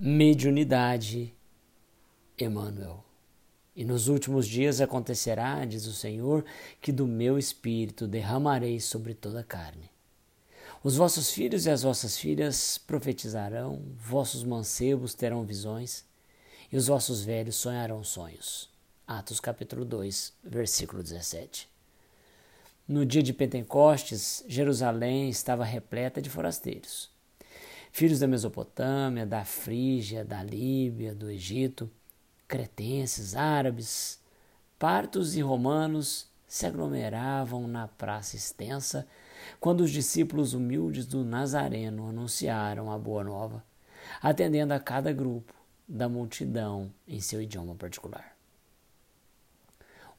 mediunidade, Emmanuel. E nos últimos dias acontecerá, diz o Senhor, que do meu espírito derramarei sobre toda a carne. Os vossos filhos e as vossas filhas profetizarão, vossos mancebos terão visões, e os vossos velhos sonharão sonhos. Atos capítulo 2, versículo 17. No dia de Pentecostes, Jerusalém estava repleta de forasteiros filhos da Mesopotâmia, da Frígia, da Líbia, do Egito, cretenses, árabes, partos e romanos se aglomeravam na praça extensa quando os discípulos humildes do Nazareno anunciaram a boa nova, atendendo a cada grupo da multidão em seu idioma particular.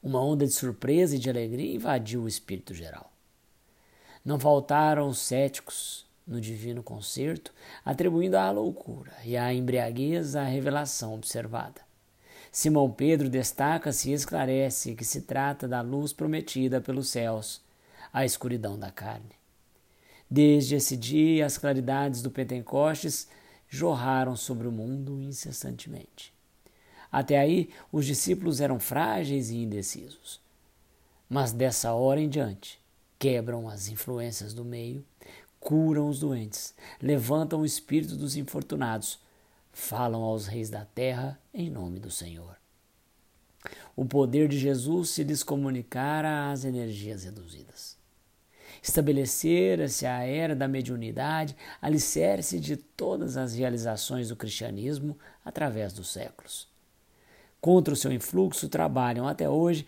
Uma onda de surpresa e de alegria invadiu o espírito geral. Não faltaram os céticos, no divino concerto, atribuindo à loucura e à embriaguez a revelação observada. Simão Pedro destaca-se e esclarece que se trata da luz prometida pelos céus, a escuridão da carne. Desde esse dia, as claridades do Pentecostes jorraram sobre o mundo incessantemente. Até aí, os discípulos eram frágeis e indecisos. Mas dessa hora em diante, quebram as influências do meio, curam os doentes, levantam o espírito dos infortunados, falam aos reis da terra em nome do Senhor. O poder de Jesus se lhes comunicara às energias reduzidas. Estabelecera-se a era da mediunidade, alicerce de todas as realizações do cristianismo através dos séculos. Contra o seu influxo trabalham até hoje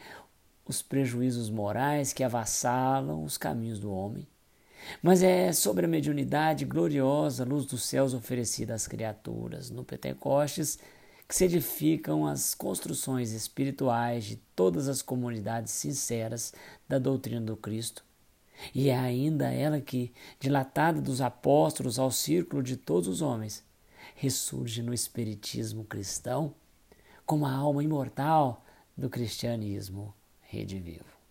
os prejuízos morais que avassalam os caminhos do homem mas é sobre a mediunidade gloriosa, luz dos céus oferecida às criaturas no Pentecostes, que se edificam as construções espirituais de todas as comunidades sinceras da doutrina do Cristo. E é ainda ela que, dilatada dos apóstolos ao círculo de todos os homens, ressurge no Espiritismo cristão como a alma imortal do cristianismo redivivo.